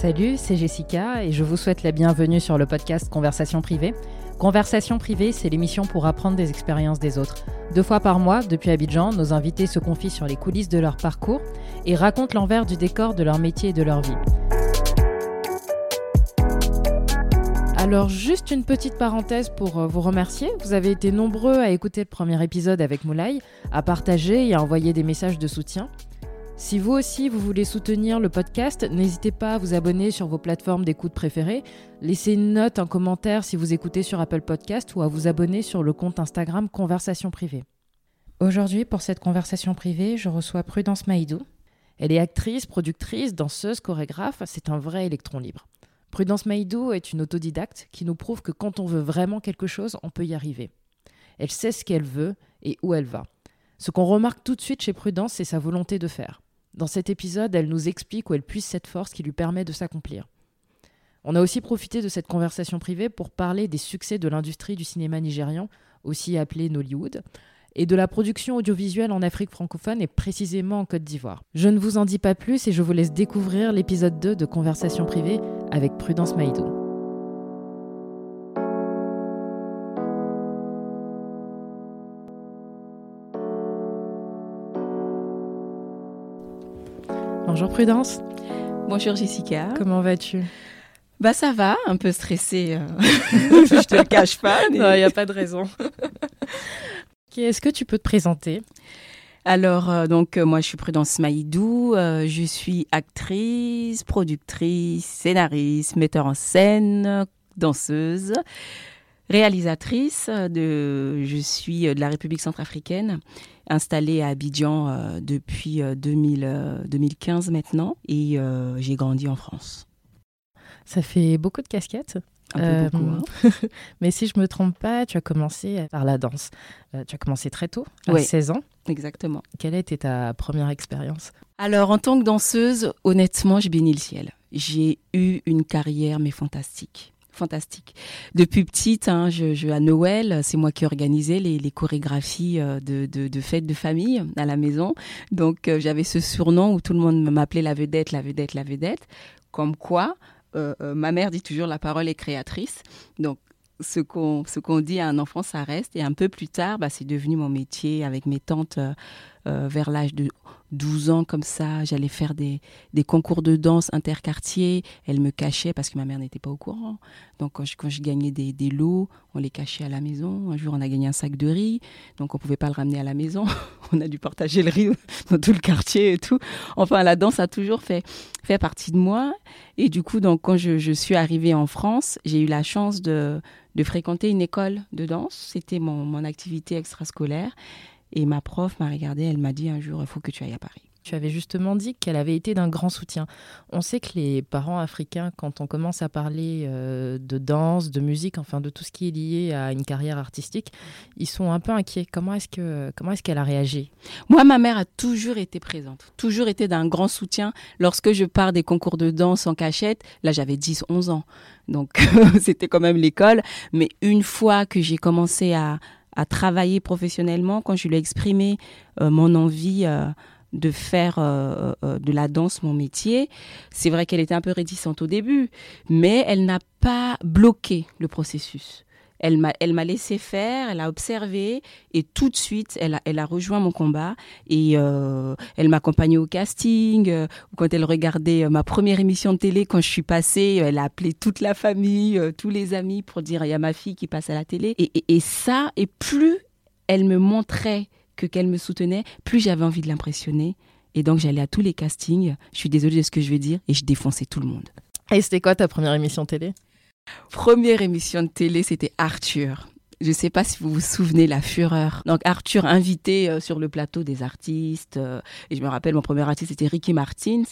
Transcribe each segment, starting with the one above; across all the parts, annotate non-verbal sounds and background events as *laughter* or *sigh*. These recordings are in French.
Salut, c'est Jessica et je vous souhaite la bienvenue sur le podcast Conversation privée. Conversation privée, c'est l'émission pour apprendre des expériences des autres. Deux fois par mois, depuis Abidjan, nos invités se confient sur les coulisses de leur parcours et racontent l'envers du décor de leur métier et de leur vie. Alors juste une petite parenthèse pour euh, vous remercier. Vous avez été nombreux à écouter le premier épisode avec Moulay, à partager et à envoyer des messages de soutien. Si vous aussi vous voulez soutenir le podcast, n'hésitez pas à vous abonner sur vos plateformes d'écoute préférées, laisser une note, un commentaire si vous écoutez sur Apple Podcast ou à vous abonner sur le compte Instagram Conversation Privée. Aujourd'hui, pour cette conversation privée, je reçois Prudence Maïdou. Elle est actrice, productrice, danseuse, chorégraphe, c'est un vrai électron libre. Prudence Maïdou est une autodidacte qui nous prouve que quand on veut vraiment quelque chose, on peut y arriver. Elle sait ce qu'elle veut et où elle va. Ce qu'on remarque tout de suite chez Prudence, c'est sa volonté de faire. Dans cet épisode, elle nous explique où elle puise cette force qui lui permet de s'accomplir. On a aussi profité de cette conversation privée pour parler des succès de l'industrie du cinéma nigérian, aussi appelé Nollywood, et de la production audiovisuelle en Afrique francophone et précisément en Côte d'Ivoire. Je ne vous en dis pas plus et je vous laisse découvrir l'épisode 2 de Conversation privée avec Prudence Maïdou. Bonjour Prudence. Bonjour Jessica. Comment vas-tu? Bah ça va, un peu stressée. euh. *laughs* Je te le cache pas. mais- Non, il n'y a pas de raison. *laughs* Ok, Est-ce que tu peux te présenter? Alors euh, donc euh, moi je suis Prudence Maïdou, euh, je suis actrice, productrice, scénariste, metteur en scène, danseuse, réalisatrice de je suis euh, de la République centrafricaine, installée à Abidjan euh, depuis euh, 2000, euh, 2015 maintenant et j'ai grandi en France. Ça fait beaucoup de casquettes. Un peu Euh, beaucoup. hein. *laughs* Mais si je me trompe pas, tu as commencé par la danse. Tu as commencé très tôt, à Oui. 16 ans. Exactement. Quelle a été ta première expérience? Alors, en tant que danseuse, honnêtement, j'ai béni le ciel. J'ai eu une carrière, mais fantastique. Fantastique. Depuis petite, hein, je, je- à Noël, c'est moi qui organisais les, chorégraphies euh, de, fêtes de famille à la maison. Donc, euh, j'avais ce surnom où tout le monde m'appelait la vedette, la vedette, la vedette. Comme quoi, euh, ma mère dit toujours la parole est créatrice. Donc, ce qu'on ce qu'on dit à un enfant, ça reste. Et un peu plus tard, bah, c'est devenu mon métier avec mes tantes vers l'âge de 12 ans comme ça. J'allais faire des, des concours de danse interquartiers. Elle me cachait parce que ma mère n'était pas au courant. Donc quand je, gagnais des, des lots, on les cachait à la maison. Un jour, on a gagné un sac de riz. Donc on pouvait pas le ramener à la maison. *laughs* on a dû partager le riz *laughs* dans tout le quartier et tout. Enfin, la danse a toujours fait, fait partie de moi. Et du coup, donc, quand je, je suis arrivée en France, j'ai eu la chance de, de fréquenter une école de danse. C'était mon, mon activité extrascolaire. Et ma prof m'a regardée, elle m'a dit un jour, il faut que tu ailles à Paris. Tu avais justement dit qu'elle avait été d'un grand soutien. On sait que les parents africains, quand on commence à parler euh, de danse, de musique, enfin de tout ce qui est lié à une carrière artistique, ils sont un peu inquiets. Comment est-ce que comment est-ce qu'elle a réagi? Moi, ma mère a toujours été présente, toujours été d'un grand soutien. Lorsque je pars des concours de danse en cachette, là j'avais 10, 11 ans. Donc *laughs* c'était quand même l'école. Mais une fois que j'ai commencé à, à travailler professionnellement, quand je lui ai exprimé euh, mon envie euh, de faire euh, de la danse mon métier, c'est vrai qu'elle était un peu réticente au début, mais elle n'a pas bloqué le processus. Elle m'a, elle m'a laissé faire, elle a observé et tout de suite, elle a, elle a rejoint mon combat et euh, elle m'accompagnait au casting. euh, quand elle regardait euh, ma première émission de télé, quand je suis passée, elle a appelé toute la famille, euh, tous les amis pour dire il y a ma fille qui passe à la télé. Et ça, et plus elle me montrait que qu'elle me soutenait, plus j'avais envie de l'impressionner. Et donc j'allais à tous les castings. Je suis désolée de ce que je vais dire et je défonçais tout le monde. Et c'était quoi ta première émission télé? Première émission de télé, c'était Arthur. Je ne sais pas si vous vous souvenez la fureur. Donc Arthur invité euh, sur le plateau des artistes. euh, et je me rappelle, mon premier artiste c'était Ricky Martins.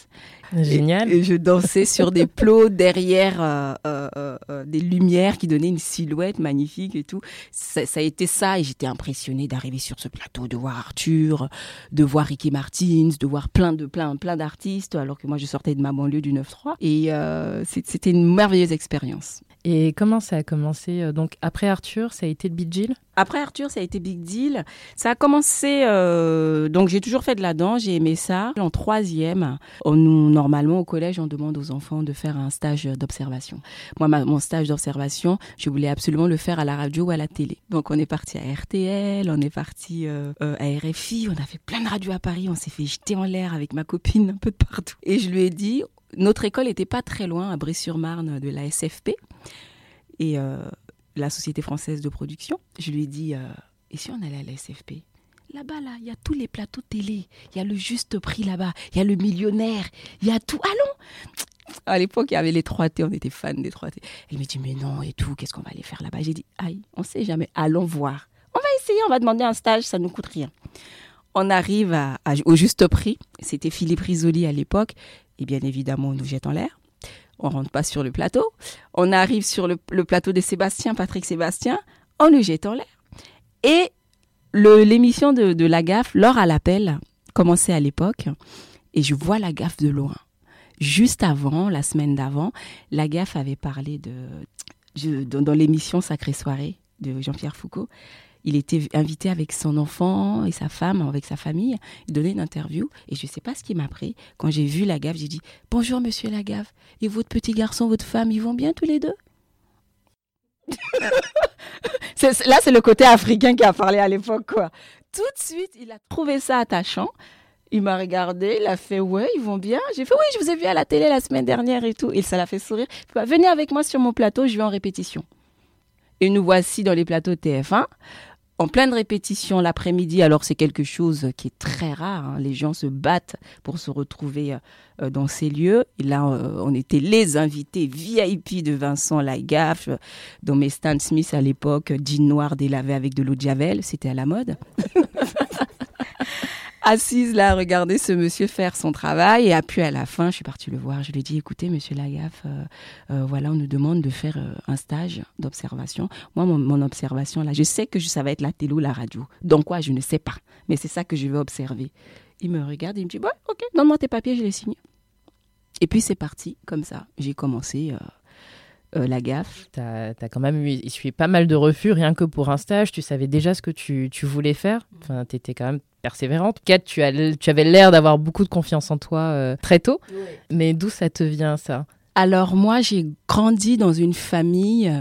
Génial. Et, et je dansais sur des plots derrière euh, des lumières qui donnaient une silhouette magnifique et tout. Ça, ça a été ça et j'étais impressionnée d'arriver sur ce plateau, de voir Arthur, de voir Ricky Martins, de voir plein de plein plein d'artistes alors que moi je sortais de ma banlieue du 9-3 et c'était une merveilleuse expérience. Et comment ça a commencé Donc après Arthur, ça a été été le big deal? Après Arthur, ça a été big deal. Ça a commencé, euh, donc j'ai toujours fait de la danse, j'ai aimé ça. En troisième, on normalement au collège, on demande aux enfants de faire un stage d'observation. Moi, mon stage d'observation, je voulais absolument le faire à la radio ou à la télé. Donc on est parti à RTL, on est parti euh, euh, à RFI, on a fait plein de radios à Paris, on s'est fait jeter en l'air avec ma copine un peu de partout. Et je lui ai dit, notre école n'était pas très loin, à Brie-sur-Marne, de la SFP et la Société française de production. Je lui ai dit, euh, et si on allait à la SFP Là-bas, là, il y a tous les plateaux télé, il y a le juste prix là-bas, il y a le millionnaire, il y a tout. Allons À l'époque, il y avait les 3T, on était fans des 3T. Elle me dit, mais non, et tout, qu'est-ce qu'on va aller faire là-bas? J'ai dit, aïe, on sait jamais, allons voir. On va essayer, on va demander un stage, ça ne nous coûte rien. On arrive au juste prix, c'était Philippe Risoli à l'époque, et bien évidemment, on nous jette en l'air. On rentre pas sur le plateau. On arrive sur le, plateau de Sébastien, Patrick Sébastien, on nous jette en l'air. Et l'émission de, de, la gaffe, l'heure à l'appel, commençait à l'époque, et je vois la gaffe de loin. Juste avant, la semaine d'avant, la gaffe avait parlé de, dans l'émission Sacrée Soirée de Jean-Pierre Foucault, il était invité avec son enfant et sa femme, avec sa famille. Il donnait une interview et je ne sais pas ce qui m'a pris. Quand j'ai vu Lagave, j'ai dit Bonjour, monsieur Lagave. Et votre petit garçon, votre femme, ils vont bien tous les deux *laughs* Là, c'est le côté africain qui a parlé à l'époque, quoi. Tout de suite, il a trouvé ça attachant. Il m'a regardé, il a fait ouais, ils vont bien. J'ai fait oui, je vous ai vu à la télé la semaine dernière et tout. Et ça l'a fait sourire. Venez avec moi sur mon plateau, je vais en répétition. Et nous voici dans les plateaux TF1 en pleine répétition l'après-midi, alors c'est quelque chose qui est très rare. Hein. Les gens se battent pour se retrouver euh, euh, dans ces lieux. Et là, euh, on était les invités VIP de Vincent Lagaffe, dont mes Stan Smith à l'époque, jean noir délavé avec de l'eau de javel, c'était à la mode. *laughs* assise là à regarder ce monsieur faire son travail. Et puis à la fin, je suis partie le voir. Je lui ai dit, écoutez, monsieur Lagaffe, euh, euh, voilà, on nous demande de faire euh, un stage d'observation. Moi, mon, observation là, je sais que ça va être la télé ou la radio. Donc quoi, je ne sais pas. Mais c'est ça que je vais observer. Il me regarde, il me dit, bon, ok, donne-moi tes papiers, je les signe. Et puis c'est parti, comme ça. J'ai commencé. la gaffe. Tu as, quand même suit pas mal de refus, rien que pour un stage. Tu savais déjà ce que tu, tu voulais faire. Enfin, tu étais quand même persévérante. Kat, tu, as, tu avais l'air d'avoir beaucoup de confiance en toi euh, très tôt. Mais d'où ça te vient, ça? Alors, moi, j'ai grandi dans une famille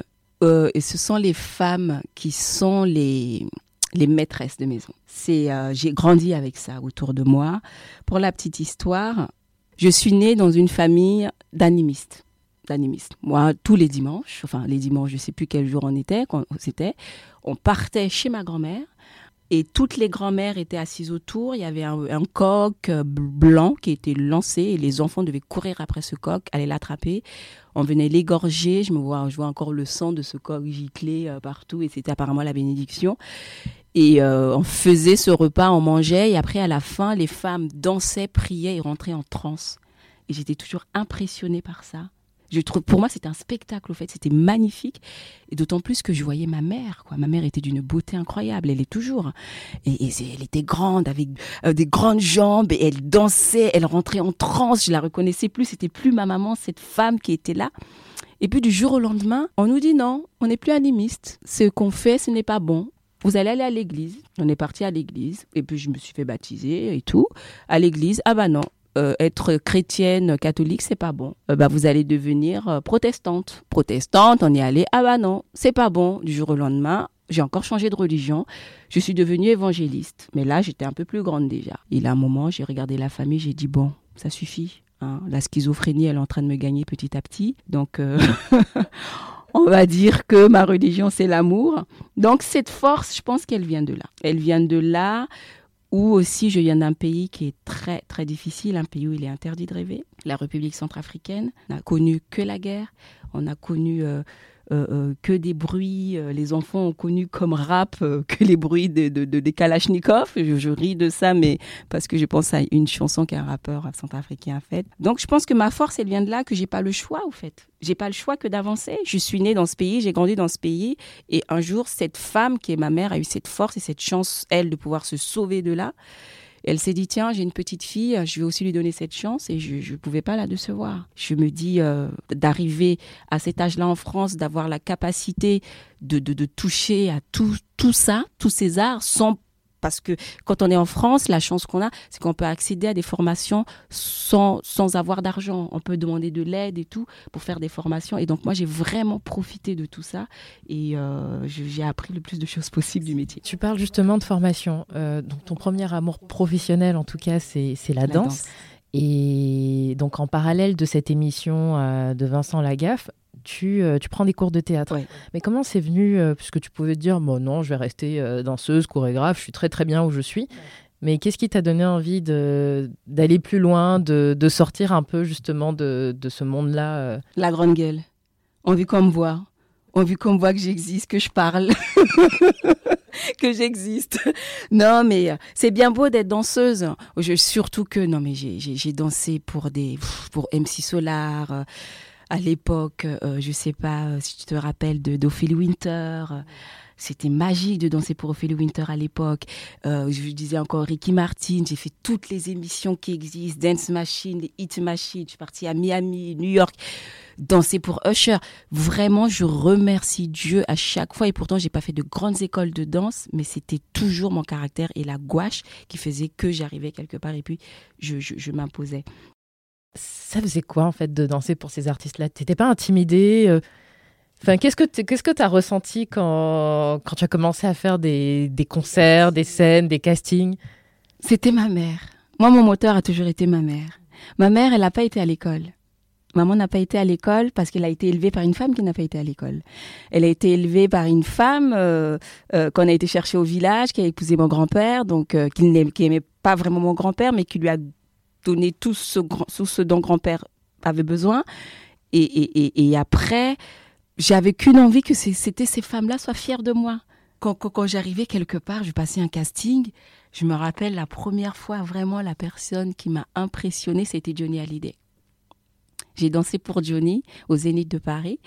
euh, et ce sont les femmes qui sont les, les maîtresses de maison. C'est, euh, j'ai grandi avec ça autour de moi. Pour la petite histoire, je suis née dans une famille d'animistes d'animistes. Moi, tous les dimanches, enfin les dimanches, je ne sais plus quel jour on était, quand c'était, on partait chez ma grand-mère et toutes les grand-mères étaient assises autour. Il y avait un, coq euh, blanc qui était lancé et les enfants devaient courir après ce coq, aller l'attraper. On venait l'égorger. Je me vois, je vois encore le sang de ce coq giclé euh, partout et c'était apparemment la bénédiction. Et euh, on faisait ce repas, on mangeait et après à la fin, les femmes dansaient, priaient et rentraient en transe. Et j'étais toujours impressionnée par ça. Je trouve, pour moi, c'était un spectacle, au fait. C'était magnifique. Et d'autant plus que je voyais ma mère. Ma mère était d'une beauté incroyable. Elle est toujours. Et, elle était grande, avec euh, des grandes jambes. Et elle dansait, elle rentrait en transe. Je la reconnaissais plus. C'était plus ma maman, cette femme qui était là. Et puis, du jour au lendemain, on nous dit non, on n'est plus animiste. Ce qu'on fait, ce n'est pas bon. Vous allez aller à l'église. On est parti à l'église. Et puis, je me suis fait baptiser et tout. À l'église. Ah bah non, euh, être chrétienne, catholique, c'est pas bon. Euh, bah, vous allez devenir euh, protestante. Protestante, on est allé, ah bah non, c'est pas bon. Du jour au lendemain, j'ai encore changé de religion. Je suis devenue évangéliste. Mais là, j'étais un peu plus grande déjà. Et là, un moment, j'ai regardé la famille, j'ai dit, bon, ça suffit. Hein. La schizophrénie, elle est en train de me gagner petit à petit. Donc, *laughs* on va dire que ma religion, c'est l'amour. Donc, cette force, je pense qu'elle vient de là. Elle vient de là ou aussi je viens d'un pays qui est très très difficile, un pays où il est interdit de rêver. La République centrafricaine n'a connu que la guerre, on a connu euh, euh, euh, que des bruits. Euh, les enfants ont connu comme rap *laughs* que les bruits de, des Kalachnikov. Je, ris de ça, mais parce que je pense à une chanson qu'un rappeur centrafricain a faite. Donc je pense que ma force, elle vient de là, que j'ai pas le choix, au fait. J'ai pas le choix que d'avancer. Je suis née dans ce pays, j'ai grandi dans ce pays, et un jour, cette femme qui est ma mère a eu cette force et cette chance, elle, de pouvoir se sauver de là. Elle s'est dit, tiens, j'ai une petite fille, je vais aussi lui donner cette chance et je ne pouvais pas la décevoir. Je me dis, euh, d'arriver à cet âge-là en France, d'avoir la capacité de, de, de toucher à tout, tout ça, tous ces arts, sans parce que quand on est en France, la chance qu'on a, c'est qu'on peut accéder à des formations sans, sans avoir d'argent. On peut demander de l'aide et tout pour faire des formations. Et donc, moi, j'ai vraiment profité de tout ça et euh, j'ai appris le plus de choses possibles du métier. Tu parles justement de formation. Euh, donc, ton premier amour professionnel, en tout cas, c'est la, danse. Et donc, en parallèle de cette émission euh, de Vincent Lagaffe, tu, euh, tu prends des cours de théâtre. Mais comment c'est venu euh, Puisque tu pouvais te dire, bon, non, je vais rester euh, danseuse, chorégraphe, je suis très très bien où je suis. Mais qu'est-ce qui t'a donné envie d'aller plus loin, de, de, sortir un peu justement de, de ce monde-là La grande gueule. On vit qu'on me voit. On vit qu'on me voit que j'existe, que je parle. *laughs* que j'existe. Non, mais c'est bien beau d'être danseuse. Je, surtout que, non, mais j'ai dansé pour des, pour MC Solar, à l'époque, euh, je sais pas euh, si tu te rappelles de d'Ophélie Winter. Euh, c'était magique de danser pour Ophélie Winter à l'époque. je disais encore Ricky Martin. J'ai fait toutes les émissions qui existent, Dance Machine, Hit Machine. Je suis partie à Miami, New York, danser pour Usher. Vraiment, je remercie Dieu à chaque fois. Et pourtant, j'ai pas fait de grandes écoles de danse, mais c'était toujours mon caractère et la gouache qui faisait que j'arrivais quelque part et puis je, je m'imposais ça faisait quoi en fait de danser pour ces artistes-là? T'étais pas intimidée euh? Enfin, qu'est-ce que que t'as ressenti quand tu as commencé à faire des, des concerts, des scènes, des castings? C'était ma mère. Moi, mon moteur a toujours été ma mère. Ma mère, elle n'a pas été à l'école. Maman n'a pas été à l'école parce qu'elle a été élevée par une femme qui n'a pas été à l'école. Elle a été élevée par une femme euh, euh, qu'on a été chercher au village, qui a épousé mon grand-père, donc qui n'aimait pas vraiment mon grand-père, mais qui lui a donner tout ce, dont grand-père avait besoin. Et, après, j'avais qu'une envie que c'était ces femmes-là soient fières de moi. Quand, quand, j'arrivais quelque part, je passais un casting, je me rappelle la première fois vraiment la personne qui m'a impressionnée, c'était Johnny Hallyday. J'ai dansé pour Johnny au Zénith de Paris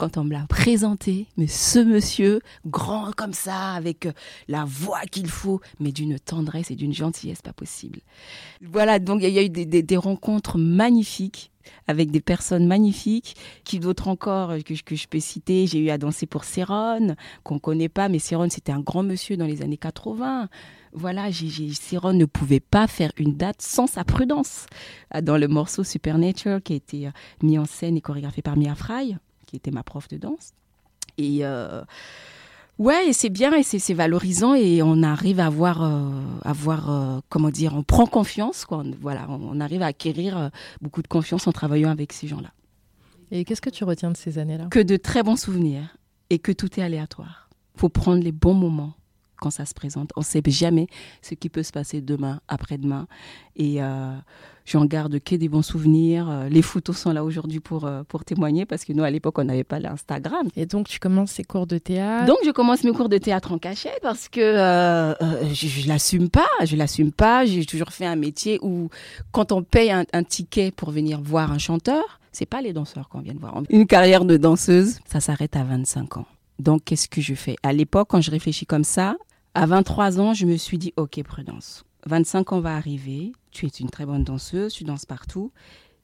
quand on me l'a présenté, mais ce monsieur, grand comme ça, avec euh, la voix qu'il faut, mais d'une tendresse et d'une gentillesse pas possible. Voilà, donc il y a eu des, rencontres magnifiques avec des personnes magnifiques, qui d'autres encore que, que, je peux citer. J'ai eu à danser pour Céron, qu'on connaît pas, mais Céron c'était un grand monsieur dans les années 80. Voilà, Céron ne pouvait pas faire une date sans sa prudence. Dans le morceau Supernature qui a été euh, mis en scène et chorégraphié par Mia Fry, qui était ma prof de danse. Et euh, ouais, c'est bien et c'est valorisant et on arrive à avoir, avoir euh, euh, comment dire, on prend confiance, quoi. Voilà, on, arrive à acquérir beaucoup de confiance en travaillant avec ces gens-là. Et qu'est-ce que tu retiens de ces années-là? Que de très bons souvenirs et que tout est aléatoire. Faut prendre les bons moments quand ça se présente. On ne sait jamais ce qui peut se passer demain, après-demain. Et euh, j'en garde que des bons souvenirs. Euh, les photos sont là aujourd'hui pour, euh, pour témoigner parce que nous, à l'époque, on n'avait pas l'Instagram. Et donc, tu commences ces cours de théâtre? Donc, je commence mes cours de théâtre en cachette parce que je ne l'assume pas. Je l'assume pas. J'ai toujours fait un métier où, quand on paye un, un ticket pour venir voir un chanteur, c'est pas les danseurs qu'on vient de voir. Une carrière de danseuse, ça s'arrête à 25 ans. Donc, qu'est-ce que je fais? À l'époque, quand je réfléchis comme ça, à 23 ans, je me suis dit, OK, prudence. 25 ans va arriver, tu es une très bonne danseuse, tu danses partout,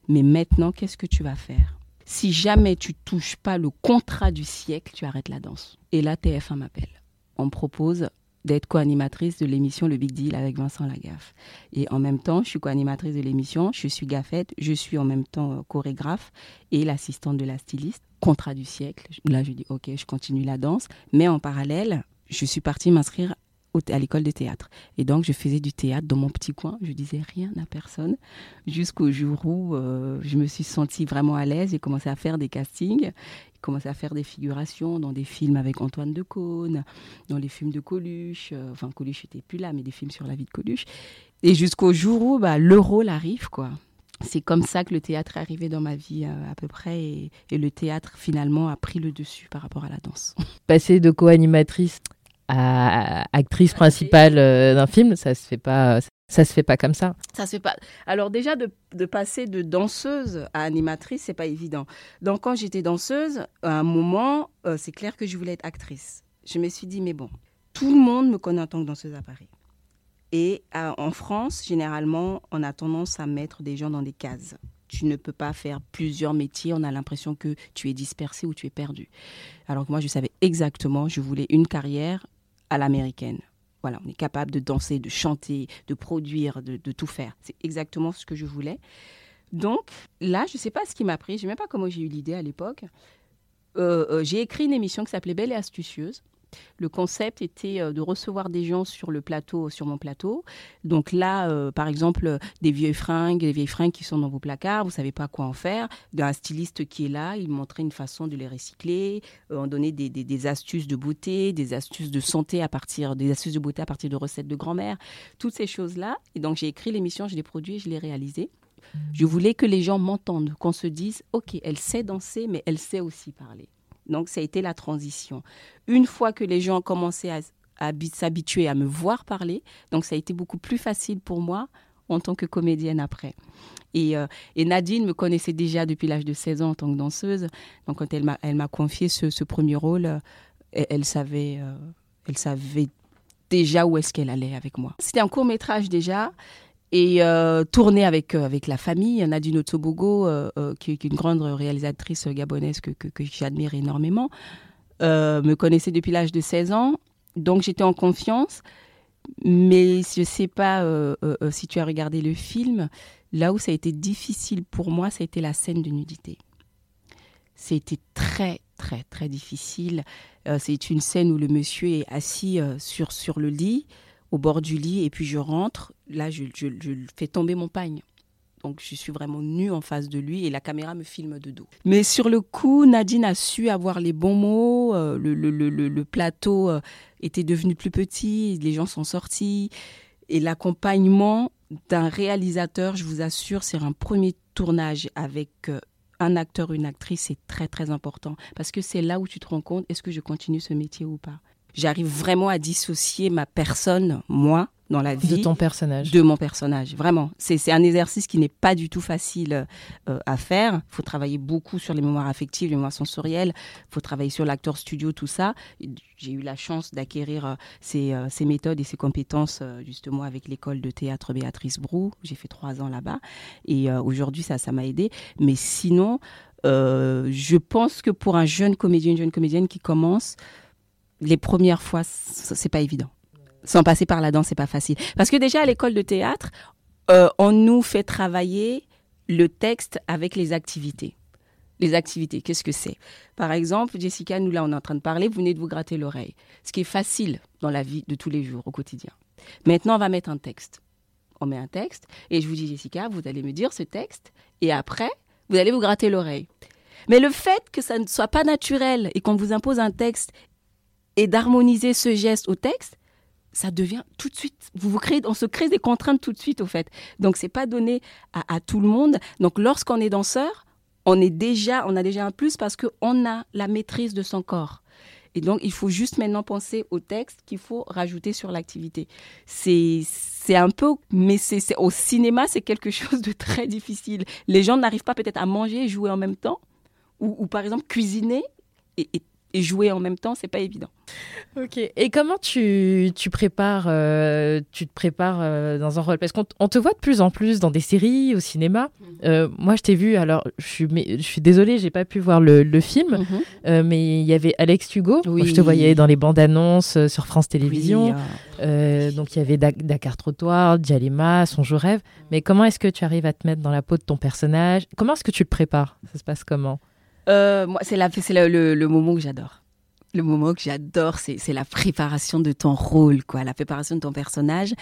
mais maintenant, qu'est-ce que tu vas faire? Si jamais tu touches pas le contrat du siècle, tu arrêtes la danse. Et là, TF1 m'appelle. On me propose d'être co-animatrice de l'émission Le Big Deal avec Vincent Lagaffe. Et en même temps, je suis co-animatrice de l'émission, je suis gaffette, je suis en même temps chorégraphe et l'assistante de la styliste. Contrat du siècle. Là, je dis, OK, je continue la danse. Mais en parallèle, je suis partie m'inscrire à l'école de théâtre. Et donc, je faisais du théâtre dans mon petit coin. Je disais rien à personne jusqu'au jour où euh, je me suis sentie vraiment à l'aise. J'ai commencé à faire des castings, j'ai commencé à faire des figurations dans des films avec Antoine Decaune, dans les films de Coluche. Euh, enfin, Coluche n'était plus là, mais des films sur la vie de Coluche. Et jusqu'au jour où bah, le rôle arrive, quoi. C'est comme ça que le théâtre est arrivé dans ma vie euh, à peu près et, et, le théâtre finalement a pris le dessus par rapport à la danse. Passer de co-animatrice actrice principale euh, d'un film, ça se fait pas. Ça se fait pas comme ça. Ça se fait pas. Alors déjà de, de passer de danseuse à animatrice, c'est pas évident. Donc quand j'étais danseuse, à un moment, euh, c'est clair que je voulais être actrice. Je me suis dit mais bon, tout le monde me connaît en tant que danseuse à Paris. Et en France, généralement, on a tendance à mettre des gens dans des cases. Tu ne peux pas faire plusieurs métiers, on a l'impression que tu es dispersé ou tu es perdu. Alors que moi, je savais exactement, je voulais une carrière à l'américaine. Voilà, on est capable de danser, de chanter, de produire, de, tout faire. C'est exactement ce que je voulais. Donc là, je ne sais pas ce qui m'a pris, je ne sais même pas comment j'ai eu l'idée à l'époque. Euh, euh, j'ai écrit une émission qui s'appelait Belle et astucieuse. Le concept était euh, de recevoir des gens sur le plateau, sur mon plateau. Donc là, par exemple, des vieilles fringues, des vieilles fringues qui sont dans vos placards, vous savez pas quoi en faire. Un styliste qui est là, il montrait une façon de les recycler. on donnait des, des, astuces de beauté, des astuces de santé à partir, des astuces de beauté à partir de recettes de grand-mère, toutes ces choses-là. Et donc j'ai écrit l'émission, je l'ai produit, je l'ai réalisée. Je voulais que les gens m'entendent, qu'on se dise, OK, elle sait danser, mais elle sait aussi parler. Donc, ça a été la transition. Une fois que les gens ont commencé à, s'habituer à me voir parler, donc ça a été beaucoup plus facile pour moi en tant que comédienne après. Et, euh, Nadine me connaissait déjà depuis l'âge de 16 ans en tant que danseuse. Donc, quand elle m'a, confié ce, premier rôle, euh, elle, savait, euh, elle savait déjà où est-ce qu'elle allait avec moi. C'était un court métrage déjà et euh, tourner avec euh, avec la famille. Nadine Otsobogo, euh, euh, qui, est une grande réalisatrice gabonaise que, que, j'admire énormément, me connaissait depuis l'âge de 16 ans. Donc j'étais en confiance. Mais je ne sais pas si tu as regardé le film, là où ça a été difficile pour moi, ça a été la scène de nudité. C'était très, très, très difficile. c'est une scène où le monsieur est assis sur, sur le lit au bord du lit et puis je rentre. Là, je, je, fais tomber mon pagne. Donc je suis vraiment nue en face de lui et la caméra me filme de dos. Mais sur le coup, Nadine a su avoir les bons mots. Euh, le, le, le, plateau euh, était devenu plus petit, les gens sont sortis. Et l'accompagnement d'un réalisateur, je vous assure, c'est un premier tournage avec euh, un acteur, une actrice, c'est très très important. Parce que c'est là où tu te rends compte, est-ce que je continue ce métier ou pas? J'arrive vraiment à dissocier ma personne, moi, dans la vie. De ton personnage. De mon personnage, vraiment. C'est un exercice qui n'est pas du tout facile euh, à faire. Il faut travailler beaucoup sur les mémoires affectives, les mémoires sensorielles. Il faut travailler sur l'acteur studio, tout ça. J'ai eu la chance d'acquérir euh, ces, euh, ces, méthodes et ces compétences justement avec l'école de théâtre Béatrice Brou. J'ai fait trois ans là-bas. Et aujourd'hui, ça ça m'a aidé. Mais sinon, je pense que pour un jeune comédien, une jeune comédienne qui commence, les premières fois, c'est pas évident. Sans passer par la danse, c'est pas facile. Parce que déjà à l'école de théâtre, euh, on nous fait travailler le texte avec les activités. Les activités, qu'est-ce que c'est? Par exemple, Jessica, nous là, on est en train de parler, vous venez de vous gratter l'oreille. Ce qui est facile dans la vie de tous les jours, au quotidien. Maintenant, on va mettre un texte. On met un texte et je vous dis, Jessica, vous allez me dire ce texte et après, vous allez vous gratter l'oreille. Mais le fait que ça ne soit pas naturel et qu'on vous impose un texte et d'harmoniser ce geste au texte, ça devient tout de suite. Vous vous créez, on se crée des contraintes tout de suite au fait. Donc c'est pas donné à, tout le monde. Donc lorsqu'on est danseur, on est déjà, on a déjà un plus parce que on a la maîtrise de son corps. Et donc il faut juste maintenant penser au texte qu'il faut rajouter sur l'activité. C'est un peu, mais c'est au cinéma c'est quelque chose de très difficile. Les gens n'arrivent pas peut-être à manger et jouer en même temps, ou, par exemple cuisiner et et jouer en même temps, c'est pas évident. Ok. Et comment tu, tu prépares, euh, tu te prépares euh, dans un rôle? Parce qu'on te voit de plus en plus dans des séries, au cinéma. Mhm. Euh, moi, je t'ai vu. Alors, je suis, mais, je suis désolée, j'ai pas pu voir le, le film, mhm. mais il y avait Alex Hugo. Oui. je te voyais dans les bandes annonces sur France Télévisions. Donc, il y avait Dakar Trottoir, Dialema, Son Je rêve. Mais comment est-ce que tu arrives à te mettre dans la peau de ton personnage? Comment est-ce que tu te prépares? Ça se passe comment? Euh, moi, c'est le, le, moment que j'adore. Le moment que j'adore, c'est la préparation de ton rôle, quoi, la préparation de ton personnage.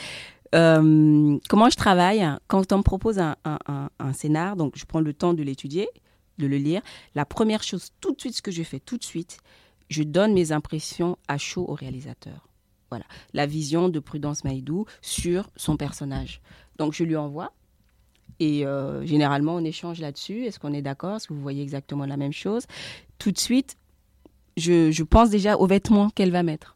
Euh, comment je travaille Quand on me propose un, un, un, scénar, donc je prends le temps de l'étudier, de le lire. La première chose, tout de suite, ce que je fais tout de suite, je donne mes impressions à chaud au réalisateur. Voilà, la vision de Prudence Maïdou sur son personnage. Donc je lui envoie et euh, généralement, on échange là-dessus. Est-ce qu'on est d'accord? Est-ce que vous voyez exactement la même chose? Tout de suite, je, pense déjà aux vêtements qu'elle va mettre.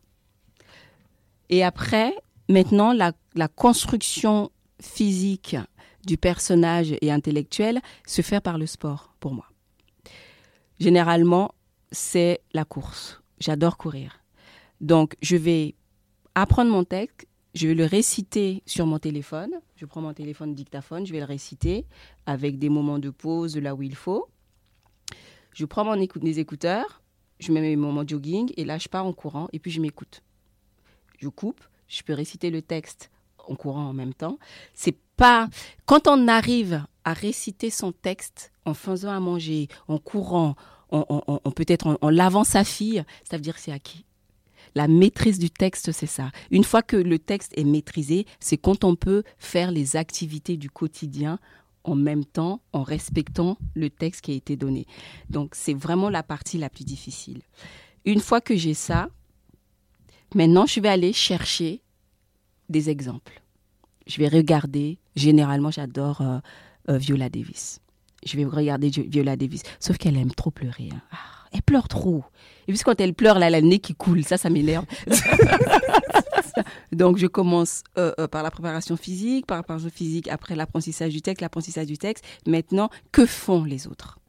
Et après, maintenant, la, la, construction physique du personnage et intellectuel se fait par le sport, pour moi. Généralement, c'est la course. J'adore courir. Donc, je vais apprendre mon texte, je vais le réciter sur mon téléphone. Je prends mon téléphone dictaphone, je vais le réciter avec des moments de pause là où il faut. Je prends mon mes écouteurs, je mets mes moments de jogging et là je pars en courant et puis je m'écoute. Je coupe, je peux réciter le texte en courant en même temps. C'est pas quand on arrive à réciter son texte en faisant à manger, en courant, on, peut-être en, lavant sa fille, ça veut dire c'est acquis. La maîtrise du texte, c'est ça. Une fois que le texte est maîtrisé, c'est quand on peut faire les activités du quotidien en même temps, en respectant le texte qui a été donné. Donc, c'est vraiment la partie la plus difficile. Une fois que j'ai ça, maintenant, je vais aller chercher des exemples. Je vais regarder. Généralement, j'adore euh, euh, Viola Davis. Je vais regarder Viola Davis. Sauf qu'elle aime trop pleurer. Hein. Ah, elle pleure trop. Et puis quand elle pleure, elle a le nez qui coule. Ça, ça m'énerve. *laughs* Donc, je commence euh, euh, par la préparation physique, par la préparation physique, après l'apprentissage du texte, l'apprentissage du texte. Maintenant, que font les autres?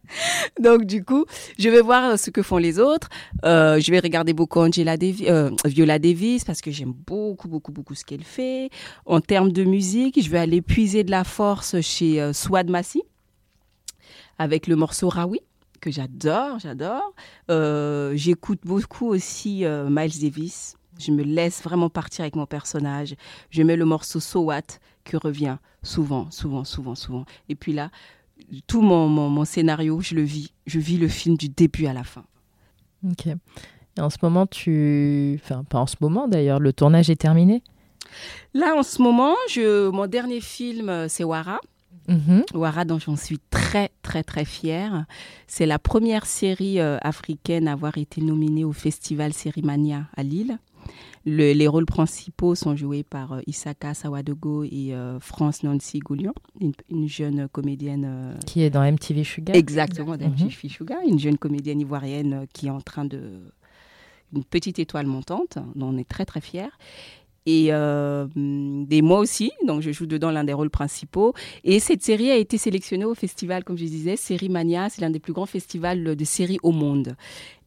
Donc du coup, je vais voir ce que font les autres. Euh, je vais regarder beaucoup Angela Davis, Viola Davis parce que j'aime beaucoup, beaucoup, beaucoup ce qu'elle fait. En termes de musique, je vais aller puiser de la force chez Swad Massi avec le morceau Rawi que j'adore, j'adore. Euh, j'écoute beaucoup aussi euh, Miles Davis. Je me laisse vraiment partir avec mon personnage. Je mets le morceau So What qui revient souvent, souvent, souvent, souvent. Et puis là, tout mon, mon, scénario, je le vis. Je vis le film du début à la fin. Ok. Et en ce moment, tu. Enfin, pas en ce moment d'ailleurs, le tournage est terminé? Là, en ce moment, je... mon dernier film, euh, c'est Wara. Mhm. Wara, dont j'en suis très, très, très fière. C'est la première série euh, africaine à avoir été nominée au festival Sérimania à Lille. les rôles principaux sont joués par euh, Isaka Sawadogo et euh, France Nancy Goulian, une, jeune comédienne. qui est dans MTV Sugar. Exactement, dans MTV mhm. Sugar, une jeune comédienne ivoirienne qui est en train de. une petite étoile montante, dont on est très très fiers et euh, moi aussi. Donc, je joue dedans l'un des rôles principaux. Et cette série a été sélectionnée au festival, comme je disais, Série Mania. C'est l'un des plus grands festivals de séries au monde.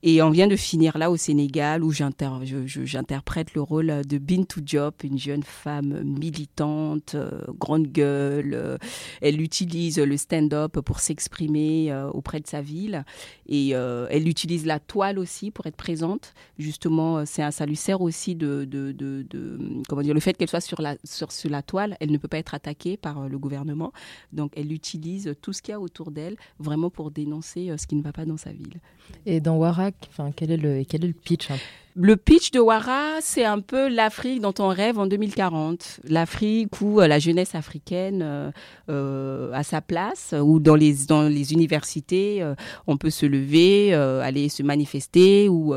Et on vient de finir là au Sénégal où j'interprète le rôle de Bintou Diop, une jeune femme militante, euh, grande gueule. Euh, elle utilise le stand-up pour s'exprimer euh, auprès de sa ville et elle utilise la toile aussi pour être présente. Justement, c'est ça lui aussi de, de, de, de comment dire le fait qu'elle soit sur la sur, sur la toile, elle ne peut pas être attaquée par le gouvernement. Donc elle utilise tout ce qu'il y a autour d'elle vraiment pour dénoncer ce qui ne va pas dans sa ville. Et dans Warak, quel, est le, pitch hein? Le pitch de Wara, c'est un peu l'Afrique dont on rêve en 2040. L'Afrique où euh, la jeunesse africaine euh, euh, a sa place, où dans les, universités, on peut se lever, aller se manifester, où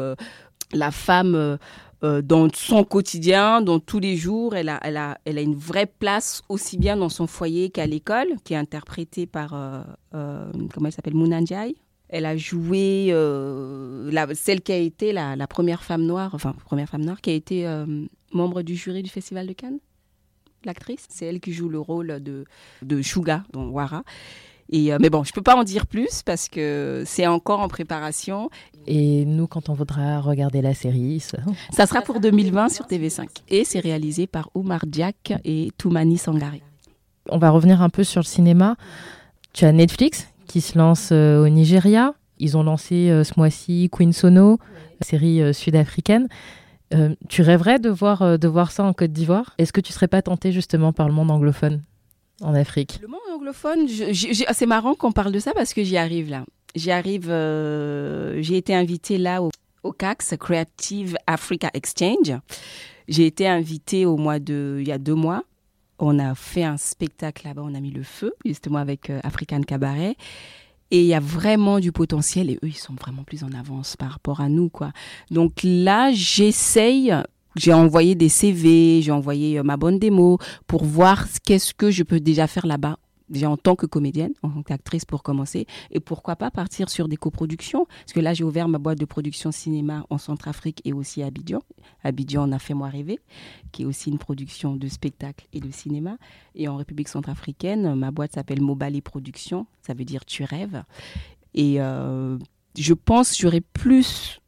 la femme... dans son quotidien, dans tous les jours. Elle a, une vraie place aussi bien dans son foyer qu'à l'école, qui est interprétée par, comment elle s'appelle, Mounandjai. Elle a joué euh, la, celle qui a été la, première femme noire, enfin première femme noire qui a été euh, membre du jury du Festival de Cannes. L'actrice, c'est elle qui joue le rôle de, de Shuga dans Wara. Et, euh, mais bon, je peux pas en dire plus parce que c'est encore en préparation. Et nous, quand on voudra regarder la série, ça, ça sera pour 2020 sur TV5. Et c'est réalisé par Oumar Diak et Toumani Sangari. On va revenir un peu sur le cinéma. Tu as Netflix qui se lance euh, au Nigeria. Ils ont lancé euh, ce mois-ci Queen Sono, série euh, sud-africaine. tu rêverais de voir, de voir ça en Côte d'Ivoire? Est-ce que tu serais pas tenté justement par le monde anglophone en Afrique? Le monde anglophone, c'est marrant qu'on parle de ça parce que j'y arrive là. J'y arrive, j'ai été invitée là au, au, CAX, Creative Africa Exchange. J'ai été invitée au mois de, il y a deux mois on a fait un spectacle là-bas, on a mis le feu, justement avec euh, African Cabaret. Et il y a vraiment du potentiel et eux, ils sont vraiment plus en avance par rapport à nous, quoi. Donc là, j'essaye, j'ai envoyé des CV, j'ai envoyé euh, ma bonne démo pour voir qu'est-ce que je peux déjà faire là-bas déjà en tant que comédienne, en tant qu'actrice pour commencer, et pourquoi pas partir sur des coproductions, parce que là j'ai ouvert ma boîte de production cinéma en Centrafrique et aussi à Abidjan. Abidjan, on a fait moi rêver, qui est aussi une production de spectacle et de cinéma, et en République centrafricaine, ma boîte s'appelle Mobali Productions, ça veut dire tu rêves, et euh, je pense que j'aurai plus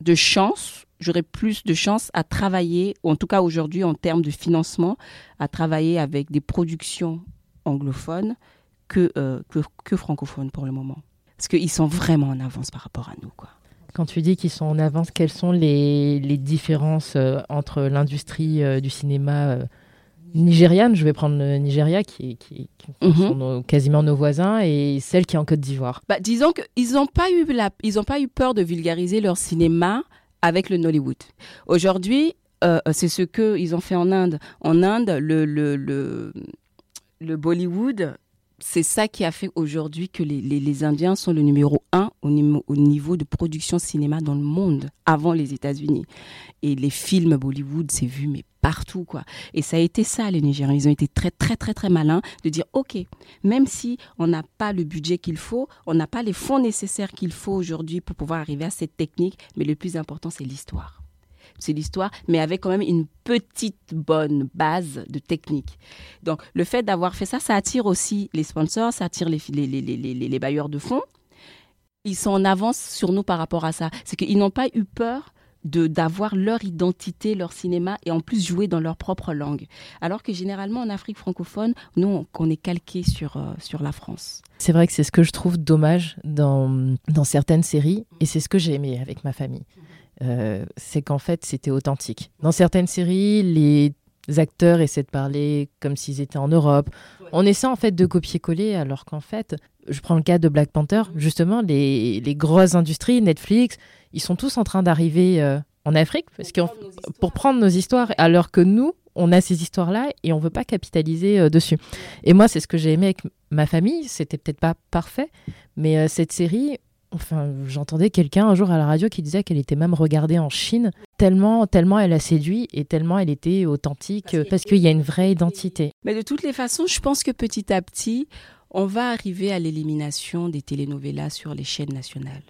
de chance j'aurais plus de chance à travailler, ou en tout cas aujourd'hui en termes de financement, à travailler avec des productions anglophones que, euh, que, que, francophones pour le moment. Parce qu'ils sont vraiment en avance par rapport à nous. Quoi. Quand tu dis qu'ils sont en avance, quelles sont les, les différences euh, entre l'industrie euh, du cinéma nigériane, je vais prendre le Nigeria, qui, qui, mhm. sont quasiment nos voisins, et celle qui est en Côte d'Ivoire bah, Disons qu'ils n'ont pas, eu pas eu peur de vulgariser leur cinéma avec le Nollywood. Aujourd'hui, euh, c'est ce qu'ils ont fait en Inde. En Inde, le, le, le, le Bollywood c'est ça qui a fait aujourd'hui que les, Indiens sont le numéro un au, niveau de production cinéma dans le monde, avant les États-Unis. Et les films Bollywood, c'est vu, mais partout, quoi. Et ça a été ça, les Nigériens. Ils ont été très, très, très, très malins de dire, OK, même si on n'a pas le budget qu'il faut, on n'a pas les fonds nécessaires qu'il faut aujourd'hui pour pouvoir arriver à cette technique, mais le plus important, c'est l'histoire c'est l'histoire, mais avec quand même une petite bonne base de technique. Donc, le fait d'avoir fait ça, ça attire aussi les sponsors, ça attire les, les, les, les, bailleurs de fonds. Ils sont en avance sur nous par rapport à ça. C'est qu'ils n'ont pas eu peur de d'avoir leur identité, leur cinéma et en plus jouer dans leur propre langue. Alors que généralement en Afrique francophone, nous on, est calqué sur euh, sur la France. C'est vrai que c'est ce que je trouve dommage dans dans certaines séries et c'est ce que j'ai aimé avec ma famille. Euh, c'est qu'en fait, c'était authentique. Dans certaines séries, les acteurs essaient de parler comme s'ils étaient en Europe. On essaie en fait de copier-coller, alors qu'en fait, je prends le cas de Black Panther, justement, les, grosses industries, Netflix, ils sont tous en train d'arriver euh, en Afrique parce pour prendre nos histoires, alors que nous, on a ces histoires-là et on veut pas capitaliser euh, dessus. Et moi, c'est ce que j'ai aimé avec ma famille. C'était peut-être pas parfait, mais cette série, Enfin, j'entendais quelqu'un un jour à la radio qui disait qu'elle était même regardée en Chine tellement, tellement elle a séduit et tellement elle était authentique parce qu'il y a une vraie identité. Mais de toutes les façons, je pense que petit à petit, on va arriver à l'élimination des telenovelas sur les chaînes nationales.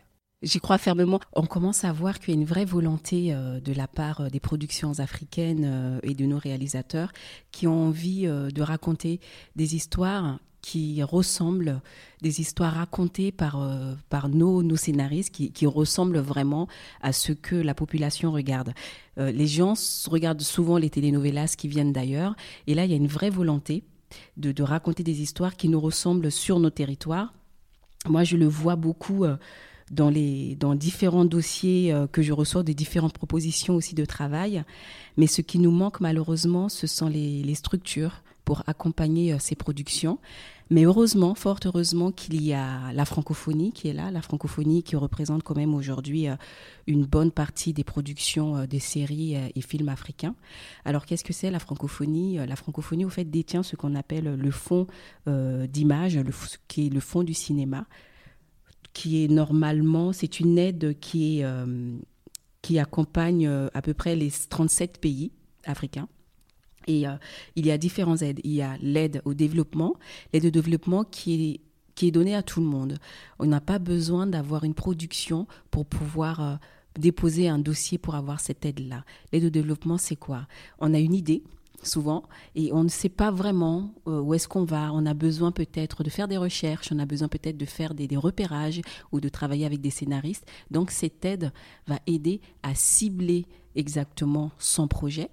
J'y crois fermement. On commence à voir qu'il y a une vraie volonté euh, de la part euh, des productions africaines euh, et de nos réalisateurs qui ont envie de raconter des histoires qui ressemblent, des histoires racontées par, euh, par nos, nos scénaristes, qui, qui, ressemblent vraiment à ce que la population regarde. Euh, les gens regardent souvent les telenovelas qui viennent d'ailleurs, et là, il y a une vraie volonté de, de, raconter des histoires qui nous ressemblent sur nos territoires. Moi, je le vois beaucoup. Euh, dans, les, dans différents dossiers que je reçois, des différentes propositions aussi de travail. Mais ce qui nous manque malheureusement, ce sont les, les structures pour accompagner euh, ces productions. Mais heureusement, fort heureusement qu'il y a la francophonie qui est là, la francophonie qui représente quand même aujourd'hui euh, une bonne partie des productions euh, des séries et films africains. Alors qu'est-ce que c'est la francophonie La francophonie, au fait, détient ce qu'on appelle le fonds d'image, qui est le fonds du cinéma, qui est normalement, c'est une aide qui, qui accompagne à peu près les 37 pays africains. Et euh, il y a différentes aides. Il y a l'aide au développement, l'aide au développement qui est, donnée à tout le monde. On n'a pas besoin d'avoir une production pour pouvoir euh, déposer un dossier pour avoir cette aide-là. L'aide au développement, c'est quoi? On a une idée souvent et on ne sait pas vraiment euh, où est-ce qu'on va. On a besoin peut-être de faire des recherches, on a besoin peut-être de faire des, repérages ou de travailler avec des scénaristes. Donc cette aide va aider à cibler exactement son projet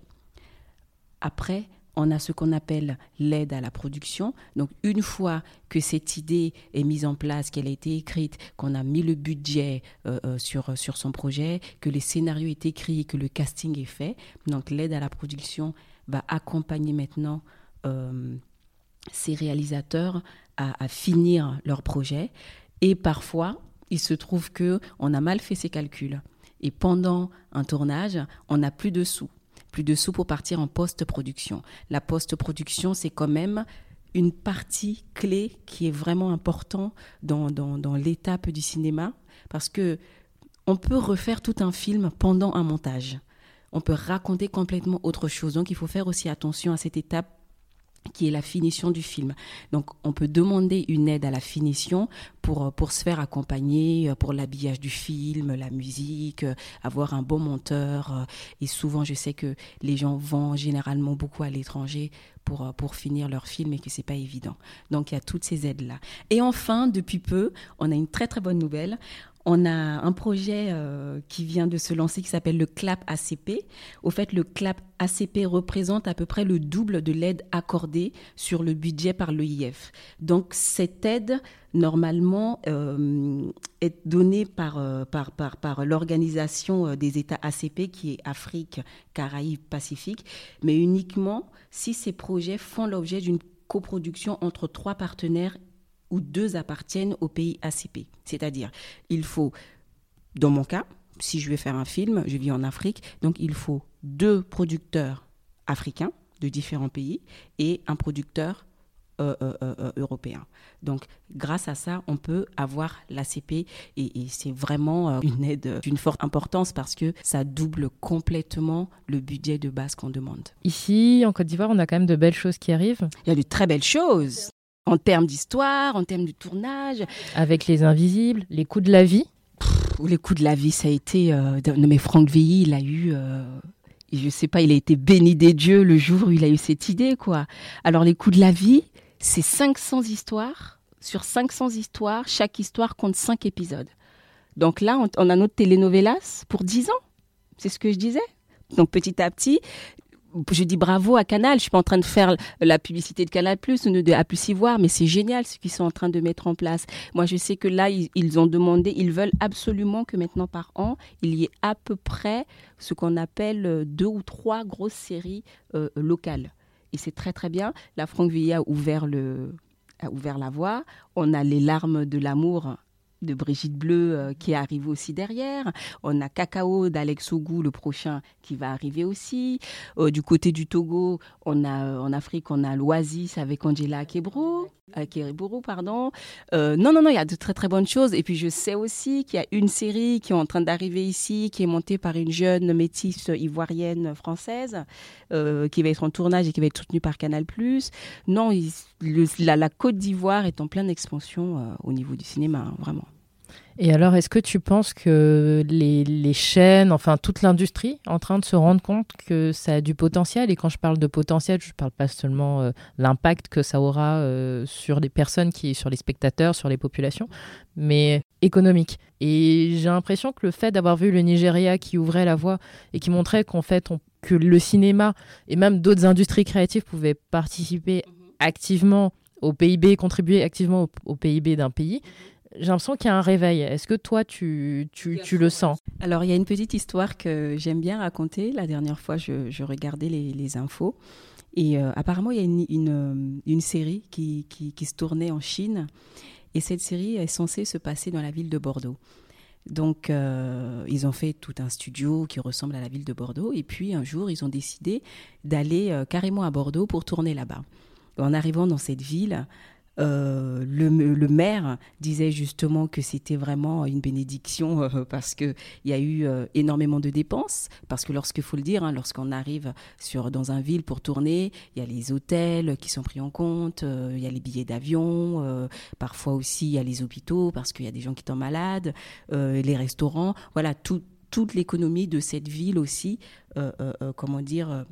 après, on a ce qu'on appelle l'aide à la production. Donc une fois que cette idée est mise en place, qu'elle a été écrite, qu'on a mis le budget euh, euh, sur, sur son projet, que les scénarios est écrits, que le casting est fait, donc l'aide à la production va accompagner maintenant euh, ces réalisateurs à, à, finir leur projet. Et parfois, il se trouve que on a mal fait ses calculs. Et pendant un tournage, on n'a plus de sous plus de sous pour partir en post-production. La post-production, c'est quand même une partie clé qui est vraiment importante dans, dans, dans l'étape du cinéma parce que on peut refaire tout un film pendant un montage. On peut raconter complètement autre chose. Donc il faut faire aussi attention à cette étape qui est la finition du film. Donc on peut demander une aide à la finition pour, euh, pour se faire accompagner euh, pour l'habillage du film, la musique, euh, avoir un bon monteur. Et souvent je sais que les gens vont généralement beaucoup à l'étranger pour, pour finir leur film et que c'est pas évident. Donc il y a toutes ces aides-là. Et enfin, depuis peu, on a une très très bonne nouvelle On a un projet qui vient de se lancer qui s'appelle le CLAP ACP. Au fait, le CLAP ACP représente à peu près le double de l'aide accordée sur le budget par l'EIF. Donc cette aide, normalement, euh, est donnée par, euh, par, par, par l'organisation euh, des États ACP, qui est Afrique, Caraïbes, Pacifique, mais uniquement si ces projets font l'objet d'une coproduction entre trois partenaires ou deux appartiennent au pays ACP. C'est-à-dire, il faut, dans mon cas, si je vais faire un film, je vis en Afrique, donc il faut deux producteurs africains de différents pays et un producteur euh, euh, euh, européen. Donc, grâce à ça, on peut avoir l'ACP et, et c'est vraiment une aide d'une forte importance parce que ça double complètement le budget de base qu'on demande. Ici, en Côte d'Ivoire, on a quand même de belles choses qui arrivent. Il y a de très belles choses en termes d'histoire, en termes de tournage. Avec les invisibles, les coups de la vie. les coups de la vie, ça a été. Euh, mais Franck Veilly, il a eu. Euh, je sais pas, il a été béni des dieux le jour où il a eu cette idée, quoi. Alors, les coups de la vie, c'est 500 histoires. Sur 500 histoires, chaque histoire compte 5 épisodes. Donc là, on, on a notre telenovelas pour 10 ans. C'est ce que je disais. Donc petit à petit, je dis bravo à Canal. Je suis pas en train de faire la publicité de Canal Plus ou de A plus voir, mais c'est génial ce qu'ils sont en train de mettre en place. Moi, je sais que là, ils, ont demandé, ils veulent absolument que maintenant par an, il y ait à peu près ce qu'on appelle euh, deux ou trois grosses séries euh, locales. Et c'est très très bien. La Franck Villa a ouvert le a ouvert la voie. On a les larmes de l'amour de Brigitte Bleu euh, qui arrive aussi derrière. On a Cacao d'Alex Ogou, le prochain, qui va arriver aussi. Euh, du côté du Togo, on a euh, en Afrique, on a l'Oasis avec Angela Kebro. Pardon. non, non, non, il y a de très très bonnes choses. Et puis je sais aussi qu'il y a une série qui est en train d'arriver ici, qui est montée par une jeune métisse ivoirienne française, qui va être en tournage et qui va être soutenue par Canal+. Non, la, Côte d'Ivoire est en pleine expansion au niveau du cinéma, hein, vraiment. Et alors, est-ce que tu penses que les, chaînes, enfin toute l'industrie, en train de se rendre compte que ça a du potentiel? Et quand je parle de potentiel, je ne parle pas seulement euh, l'impact que ça aura euh, sur les personnes, qui, sur les spectateurs, sur les populations, mais économique. Et j'ai l'impression que le fait d'avoir vu le Nigeria qui ouvrait la voie et qui montrait qu'en fait, que le cinéma et même d'autres industries créatives pouvaient participer activement au PIB, contribuer activement au PIB d'un pays, j'ai l'impression qu'il y a un réveil. Est-ce que toi, tu, tu, tu, le sens? Alors, il y a une petite histoire que j'aime bien raconter. La dernière fois, je, je regardais les, les, infos. Et euh, apparemment, il y a une, une, euh, une série qui, qui, qui, se tournait en Chine. Et cette série est censée se passer dans la ville de Bordeaux. Donc, euh, ils ont fait tout un studio qui ressemble à la ville de Bordeaux. Et puis, un jour, ils ont décidé d'aller carrément à Bordeaux pour tourner là-bas. En arrivant dans cette ville, euh, le, maire disait justement que c'était vraiment une bénédiction euh, parce qu'il y a eu euh, énormément de dépenses. Parce que lorsqu'il faut le dire, hein, lorsqu'on arrive sur, dans un ville pour tourner, il y a les hôtels qui sont pris en compte, il y a les billets d'avion, parfois aussi il y a les hôpitaux parce qu'il y a des gens qui tombent malades, les restaurants. Voilà, toute l'économie de cette ville aussi, comment dire,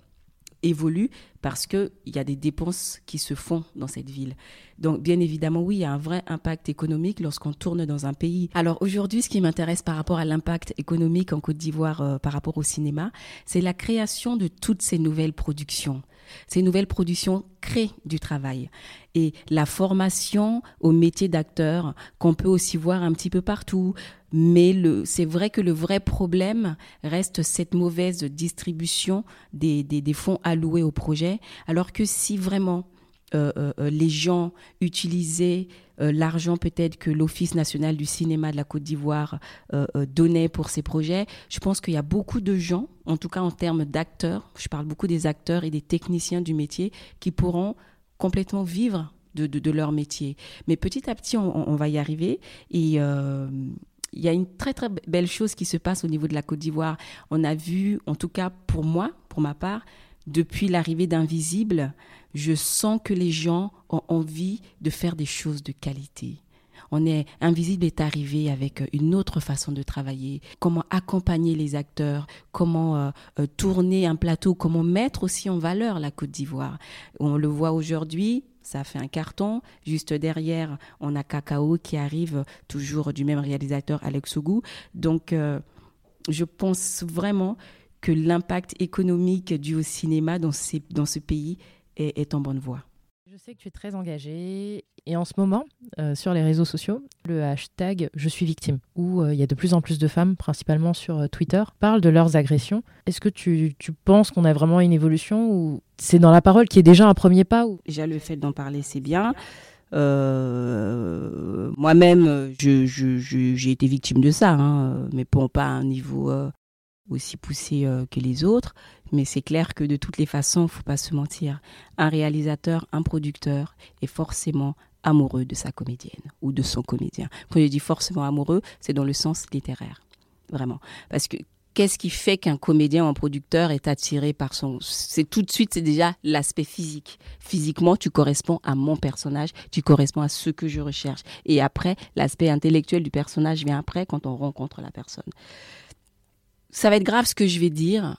évolue parce qu'il y a des dépenses qui se font dans cette ville. Donc, bien évidemment, oui, il y a un vrai impact économique lorsqu'on tourne dans un pays. Alors, aujourd'hui, ce qui m'intéresse par rapport à l'impact économique en Côte d'Ivoire euh, par rapport au cinéma, c'est la création de toutes ces nouvelles productions. Ces nouvelles productions créent du travail. Et la formation au métier d'acteur, qu'on peut aussi voir un petit peu partout, mais c'est vrai que le vrai problème reste cette mauvaise distribution des, des, fonds alloués au projet, alors que si vraiment euh, euh, euh, les gens utilisaient l'argent peut-être que l'Office national du cinéma de la Côte d'Ivoire donnait pour ces projets, je pense qu'il y a beaucoup de gens, en tout cas en termes d'acteurs, je parle beaucoup des acteurs et des techniciens du métier, qui pourront complètement vivre de, leur métier. Mais petit à petit, on, on va y arriver. Et il y a une très très belle chose qui se passe au niveau de la Côte d'Ivoire. On a vu, en tout cas pour moi, pour ma part, depuis l'arrivée d'Invisible, je sens que les gens ont envie de faire des choses de qualité. On est Invisible est arrivé avec une autre façon de travailler, comment accompagner les acteurs, comment euh, euh, tourner un plateau, comment mettre aussi en valeur la Côte d'Ivoire. On le voit aujourd'hui, ça fait un carton. Juste derrière, on a Cacao qui arrive, toujours du même réalisateur, Alex Ogou. Donc, euh, je pense vraiment que l'impact économique dû au cinéma dans, dans ce pays est, est en bonne voie. Je sais que tu es très engagée et en ce moment, euh, sur les réseaux sociaux, le hashtag Je suis victime, où euh, il y a de plus en plus de femmes, principalement sur euh, Twitter, parlent de leurs agressions. Est-ce que tu, tu penses qu'on a vraiment une évolution ou c'est dans la parole qui est déjà un premier pas ou... Déjà, le fait d'en parler, c'est bien. Moi-même, j'ai je, je, été victime de ça, hein, mais bon, pas à un niveau aussi poussé euh, que les autres, mais c'est clair que de toutes les façons, faut pas se mentir, un réalisateur, un producteur est forcément amoureux de sa comédienne ou de son comédien. Quand je dis forcément amoureux, c'est dans le sens littéraire, vraiment. Parce que qu'est-ce qui fait qu'un comédien ou un producteur est attiré par son... C'est tout de suite, c'est déjà l'aspect physique. Physiquement, tu corresponds à mon personnage, tu corresponds à ce que je recherche. Et après, l'aspect intellectuel du personnage vient après quand on rencontre la personne ça va être grave ce que je vais dire,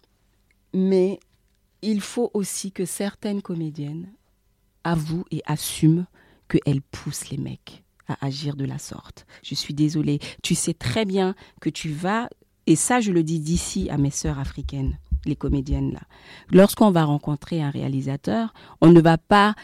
mais il faut aussi que certaines comédiennes avouent et assument qu'elles poussent les mecs à agir de la sorte. Je suis désolée. Tu sais très bien que tu vas, et ça je le dis d'ici à mes sœurs africaines, les comédiennes là, lorsqu'on va rencontrer un réalisateur, on ne va pas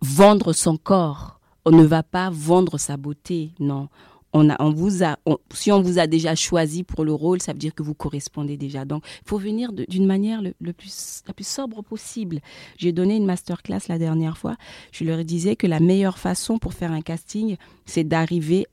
vendre son corps, on ne va pas vendre sa beauté, non on, a, on vous a, si on vous a déjà choisi pour le rôle, ça veut dire que vous correspondez déjà. Donc, il faut venir d'une manière le, plus, la plus sobre possible. J'ai donné une masterclass la dernière fois. Je leur disais que la meilleure façon pour faire un casting, c'est d'arriver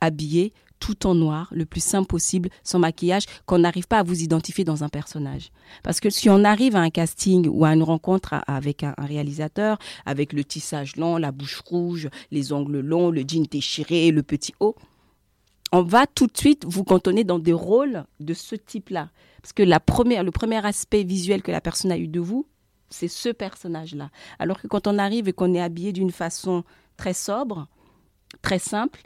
habillé tout en noir, le plus simple possible, sans maquillage, qu'on n'arrive pas à vous identifier dans un personnage. Parce que si on arrive à un casting ou à une rencontre avec un, réalisateur, avec le tissage long, la bouche rouge, les ongles longs, le jean déchiré, le petit haut, on va tout de suite vous cantonner dans des rôles de ce type-là. Parce que la première, le premier aspect visuel que la personne a eu de vous, c'est ce personnage-là. Alors que quand on arrive et qu'on est habillé d'une façon très sobre, très simple,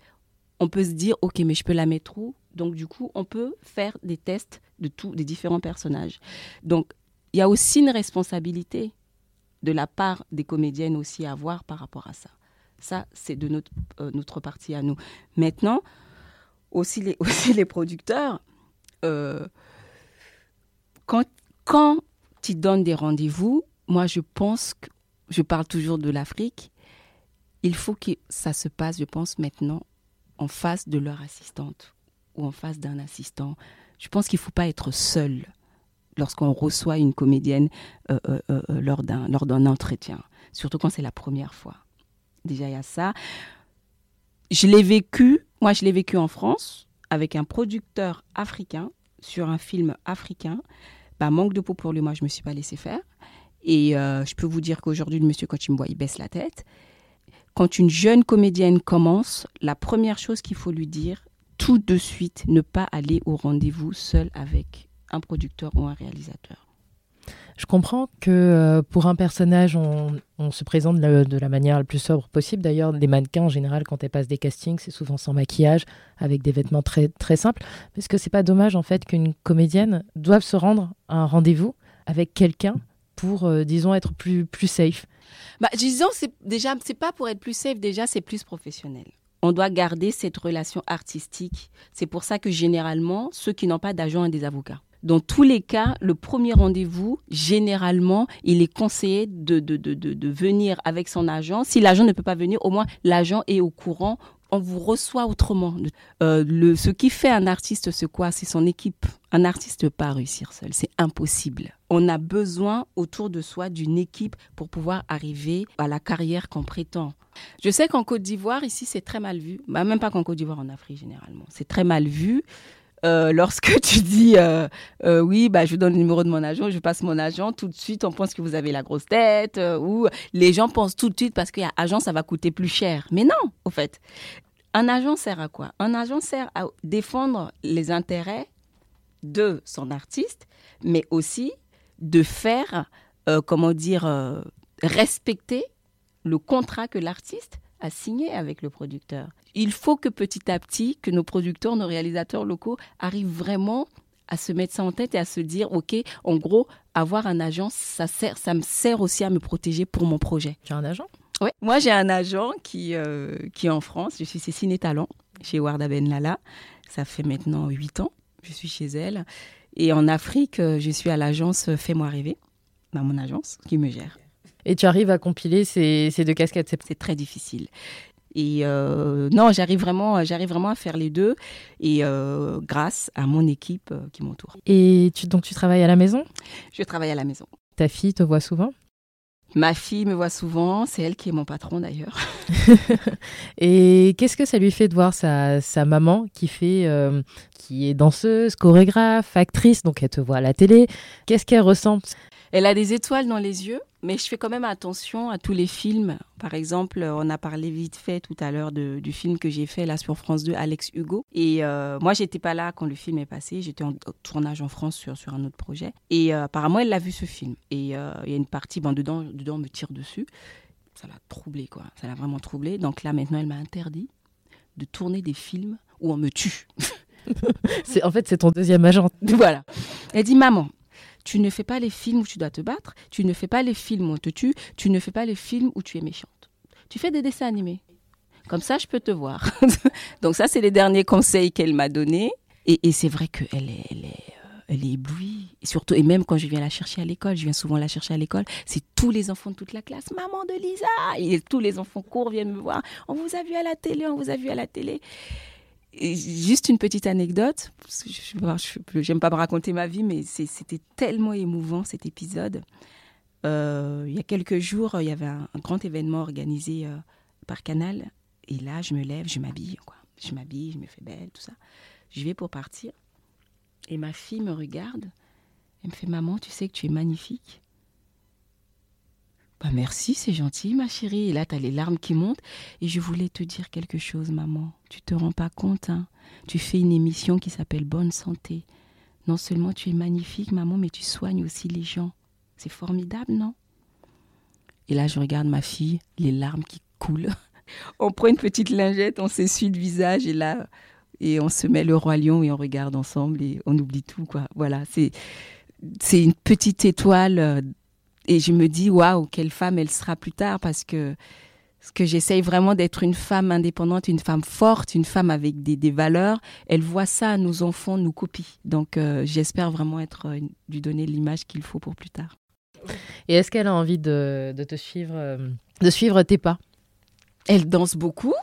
on peut se dire, OK, mais je peux la mettre où? Donc, du coup, on peut faire des tests de tous, des différents personnages. Donc, il y a aussi une responsabilité de la part des comédiennes aussi à avoir par rapport à ça. Ça, c'est de notre, euh, notre partie à nous. Maintenant, aussi les, *laughs* aussi les producteurs, euh, quand, quand ils donnent des rendez-vous, moi, je pense que, je parle toujours de l'Afrique, il faut que ça se passe, je pense, maintenant en face de leur assistante ou en face d'un assistant. Je pense qu'il ne faut pas être seul lorsqu'on reçoit une comédienne euh, euh, euh, lors d'un entretien, surtout quand c'est la première fois. Déjà, il y a ça. Je l'ai vécu, moi je l'ai vécu en France avec un producteur africain sur un film africain. Bah, manque de peau pour lui, moi je ne me suis pas laissé faire. Et je peux vous dire qu'aujourd'hui, le monsieur, il baisse la tête. Quand une jeune comédienne commence, la première chose qu'il faut lui dire, tout de suite, ne pas aller au rendez-vous seul avec un producteur ou un réalisateur. Je comprends que euh, pour un personnage, on, se présente de la, manière la plus sobre possible. D'ailleurs, les mannequins, en général, quand elles passent des castings, c'est souvent sans maquillage, avec des vêtements très, très simples. Parce que c'est pas dommage, en fait, qu'une comédienne doive se rendre à un rendez-vous avec quelqu'un pour, euh, disons, être plus, plus safe? Bah, disons, c'est déjà, c'est pas pour être plus safe, déjà, c'est plus professionnel. On doit garder cette relation artistique. C'est pour ça que généralement, ceux qui n'ont pas d'agent ont des avocats. Dans tous les cas, le premier rendez-vous, généralement, il est conseillé de, de, de, de venir avec son agent. Si l'agent ne peut pas venir, au moins l'agent est au courant on vous reçoit autrement. Euh, le, ce qui fait un artiste, c'est quoi? C'est son équipe. Un artiste ne peut pas réussir seul, c'est impossible. On a besoin autour de soi d'une équipe pour pouvoir arriver à la carrière qu'on prétend. Je sais qu'en Côte d'Ivoire, ici, c'est très mal vu. Bah, même pas qu'en Côte d'Ivoire, en Afrique généralement. C'est très mal vu. Euh, lorsque *laughs* tu dis euh, euh, oui, bah, je donne le numéro de mon agent, je passe mon agent, tout de suite on pense que vous avez la grosse tête ou les gens pensent tout de suite parce qu'il y a agent, ça va coûter plus cher. Mais non, au fait. Un agent sert à quoi? Un agent sert à défendre les intérêts de son artiste, mais aussi de faire, comment dire, respecter le contrat que l'artiste a signé avec le producteur. Il faut que petit à petit, que nos producteurs, nos réalisateurs locaux arrivent vraiment à se mettre ça en tête et à se dire, OK, en gros, avoir un agent, ça, sert, ça me sert aussi à me protéger pour mon projet. Tu as un agent? Ouais. Moi, j'ai un agent qui, euh, qui est en France. Je suis Cécile Talent chez Warda Ben Lala. Ça fait maintenant huit ans. Je suis chez elle. Et en Afrique, euh, je suis à l'agence Fais-moi rêver, dans mon agence qui me gère. Et tu arrives à compiler ces, ces deux casquettes C'est très difficile. Et euh, non, j'arrive vraiment, j'arrive vraiment à faire les deux, et euh, grâce à mon équipe qui m'entoure. Et tu, donc tu travailles à la maison? Je travaille à la maison. Ta fille te voit souvent? Ma fille me voit souvent, c'est elle qui est mon patron d'ailleurs. *laughs* et qu'est-ce que ça lui fait de voir sa, sa maman qui fait, qui est danseuse, chorégraphe, actrice, donc elle te voit à la télé. Qu'est-ce qu'elle ressent? Elle a des étoiles dans les yeux. Mais je fais quand même attention à tous les films. Par exemple, on a parlé vite fait tout à l'heure du film que j'ai fait là sur France 2, Alex Hugo. Et euh, moi, j'étais pas là quand le film est passé. J'étais en tournage en France sur, sur un autre projet. Et euh, apparemment, elle l'a vu ce film. Et euh, il y a une partie, ben, dedans, dedans, on me tire dessus. Ça l'a troublé, quoi. Ça l'a vraiment troublé. Donc là, maintenant, elle m'a interdit de tourner des films où on me tue. *laughs* en fait, c'est ton deuxième agent. *laughs* Voilà. Elle dit, maman, tu ne fais pas les films où tu dois te battre, tu ne fais pas les films où on te tue, tu ne fais pas les films où tu es méchante. Tu fais des dessins animés. Comme ça, je peux te voir. *laughs* Donc ça, c'est les derniers conseils qu'elle m'a donnés. Et, c'est vrai qu'elle est, elle est, euh, elle est éblouie. Et surtout, et même quand je viens la chercher à l'école, je viens souvent la chercher à l'école, c'est tous les enfants de toute la classe. Maman de Lisa Et tous les enfants courent, viennent me voir. On vous a vu à la télé, on vous a vu à la télé juste une petite anecdote, je n'aime pas me raconter ma vie, mais c'était tellement émouvant cet épisode. Euh, il y a quelques jours, il y avait un, grand événement organisé euh, par Canal, et là, je me lève, je m'habille, quoi. Je m'habille, je me fais belle, tout ça. Je vais pour partir, et ma fille me regarde, elle me fait Maman, tu sais que tu es magnifique. Bah merci, c'est gentil, ma chérie. Et là, tu as les larmes qui montent. Et je voulais te dire quelque chose, maman. Tu te rends pas compte, hein Tu fais une émission qui s'appelle Bonne Santé. Non seulement tu es magnifique, maman, mais tu soignes aussi les gens. C'est formidable, non? Et là, je regarde ma fille, les larmes qui coulent. *laughs* on prend une petite lingette, on s'essuie le visage et là, et on se met le roi lion et on regarde ensemble et on oublie tout, quoi. Voilà, c'est c'est une petite étoile euh, et je me dis, waouh, quelle femme elle sera plus tard parce que ce que j'essaye vraiment d'être une femme indépendante, une femme forte, une femme avec des, des valeurs. Elle voit ça, nos enfants nous copient. Donc euh, j'espère vraiment être euh, lui donner l'image qu'il faut pour plus tard. Et est-ce qu'elle a envie de, de, te suivre, euh, de suivre tes pas? Elle danse beaucoup.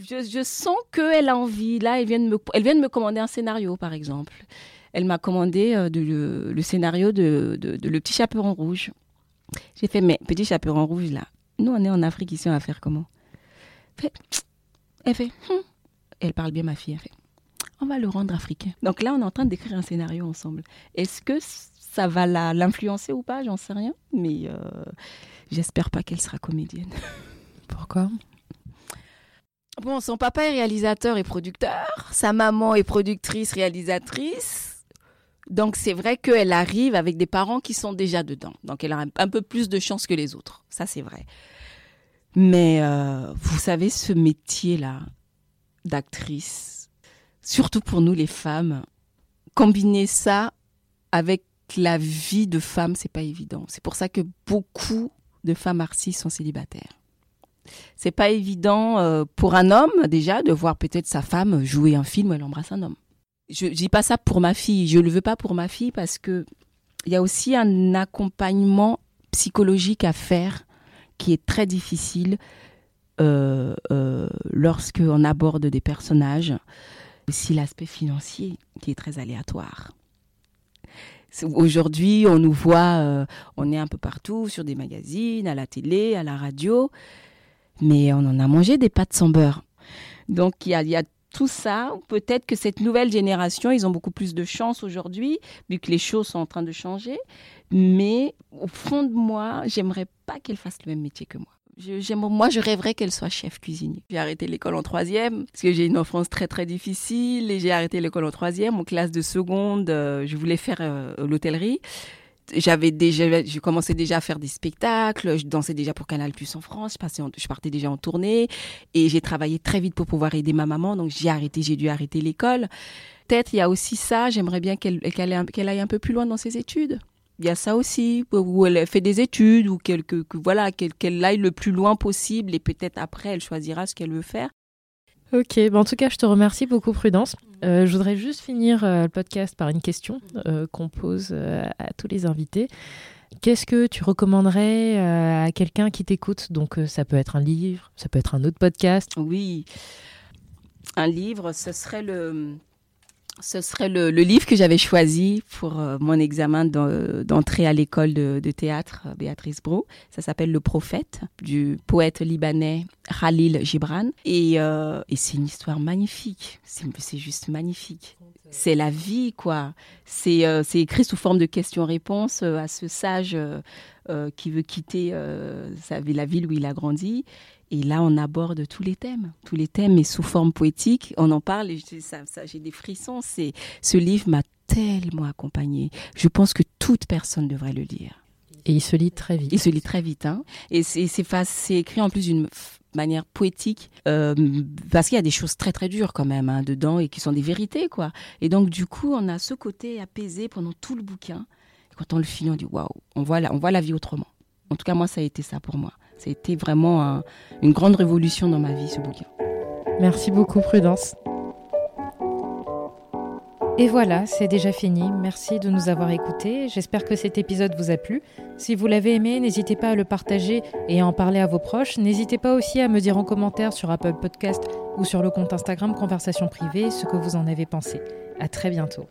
Je, je sens qu'elle a envie. Là, elle vient, de me, elle vient de me commander un scénario, par exemple. Elle m'a commandé de, le, le, scénario de, de, Le Petit Chaperon Rouge. J'ai fait, mais petit chaperon rouge, là, nous, on est en Afrique ici, on va faire comment? Elle fait, hum. elle parle bien, ma fille, elle fait, on va le rendre africain. Donc là, on est en train d'écrire un scénario ensemble. Est-ce que ça va l'influencer ou pas? J'en sais rien, mais euh, j'espère pas qu'elle sera comédienne. *laughs* Pourquoi? Bon, son papa est réalisateur et producteur, sa maman est productrice, réalisatrice. Donc c'est vrai qu'elle arrive avec des parents qui sont déjà dedans. Donc elle a un, peu plus de chance que les autres. Ça c'est vrai. Mais euh, vous savez, ce métier-là d'actrice, surtout pour nous les femmes, combiner ça avec la vie de femme, c'est pas évident. C'est pour ça que beaucoup de femmes artistes sont célibataires. C'est pas évident euh, pour un homme déjà de voir peut-être sa femme jouer un film où elle embrasse un homme je dis pas ça pour ma fille, je le veux pas pour ma fille parce que il y a aussi un accompagnement psychologique à faire qui est très difficile euh, euh, lorsqu'on aborde des personnages. Aussi l'aspect financier qui est très aléatoire. Aujourd'hui, on nous voit, euh, on est un peu partout, sur des magazines, à la télé, à la radio, mais on en a mangé des pâtes sans beurre. Donc il y a tout ça, peut-être que cette nouvelle génération, ils ont beaucoup plus de chance aujourd'hui, vu que les choses sont en train de changer. Mais au fond de moi, j'aimerais pas qu'elle fasse le même métier que moi. Je, moi, je rêverais qu'elle soit chef cuisinier. J'ai arrêté l'école en troisième parce que j'ai une enfance très très difficile et j'ai arrêté l'école en troisième. En classe de seconde, euh, je voulais faire euh, l'hôtellerie j'avais déjà, je commençais déjà à faire des spectacles, je dansais déjà pour Canal Plus en France, je, passais je partais déjà en tournée et j'ai travaillé très vite pour pouvoir aider ma maman, donc j'ai arrêté, j'ai dû arrêter l'école. Peut-être il y a aussi ça, j'aimerais bien qu'elle qu'elle aille, un peu plus loin dans ses études. Il y a ça aussi, où elle fait des études, ou quelque, que, voilà, qu'elle aille le plus loin possible, et peut-être après, elle choisira ce qu'elle veut faire. Ok, en tout cas, je te remercie beaucoup, Prudence. Euh, je voudrais juste finir euh, le podcast par une question euh, qu'on pose à tous les invités. Qu'est-ce que tu recommanderais à quelqu'un qui t'écoute? Donc, ça peut être un livre, ça peut être un autre podcast. Oui, un livre, ce serait le ce serait le, livre que j'avais choisi pour euh, mon examen d'entrée à l'école de, théâtre euh, Béatrice Bro. Ça s'appelle Le Prophète du poète libanais Khalil Gibran. Et, euh, et c'est une histoire magnifique. C'est juste magnifique. C'est la vie, quoi. C'est écrit sous forme de questions-réponses à ce sage qui veut quitter la ville où il a grandi et là, on aborde tous les thèmes, tous les thèmes, mais sous forme poétique. On en parle et ça, j'ai des frissons. C'est ce livre m'a tellement accompagné. Je pense que toute personne devrait le lire. Et il se lit très vite. Il se lit très vite, hein. Et c'est c'est écrit en plus d'une manière poétique euh, parce qu'il y a des choses très très dures quand même hein, dedans et qui sont des vérités quoi. Et donc du coup, on a ce côté apaisé pendant tout le bouquin. Et quand on le finit, on dit waouh, on voit la, on voit la vie autrement. En tout cas, moi, ça a été ça pour moi. C'était vraiment une grande révolution dans ma vie, ce bouquin. Merci beaucoup, Prudence. Et voilà, c'est déjà fini. Merci de nous avoir écoutés. J'espère que cet épisode vous a plu. Si vous l'avez aimé, n'hésitez pas à le partager et à en parler à vos proches. N'hésitez pas aussi à me dire en commentaire sur Apple Podcast ou sur le compte Instagram Conversation Privée ce que vous en avez pensé. À très bientôt.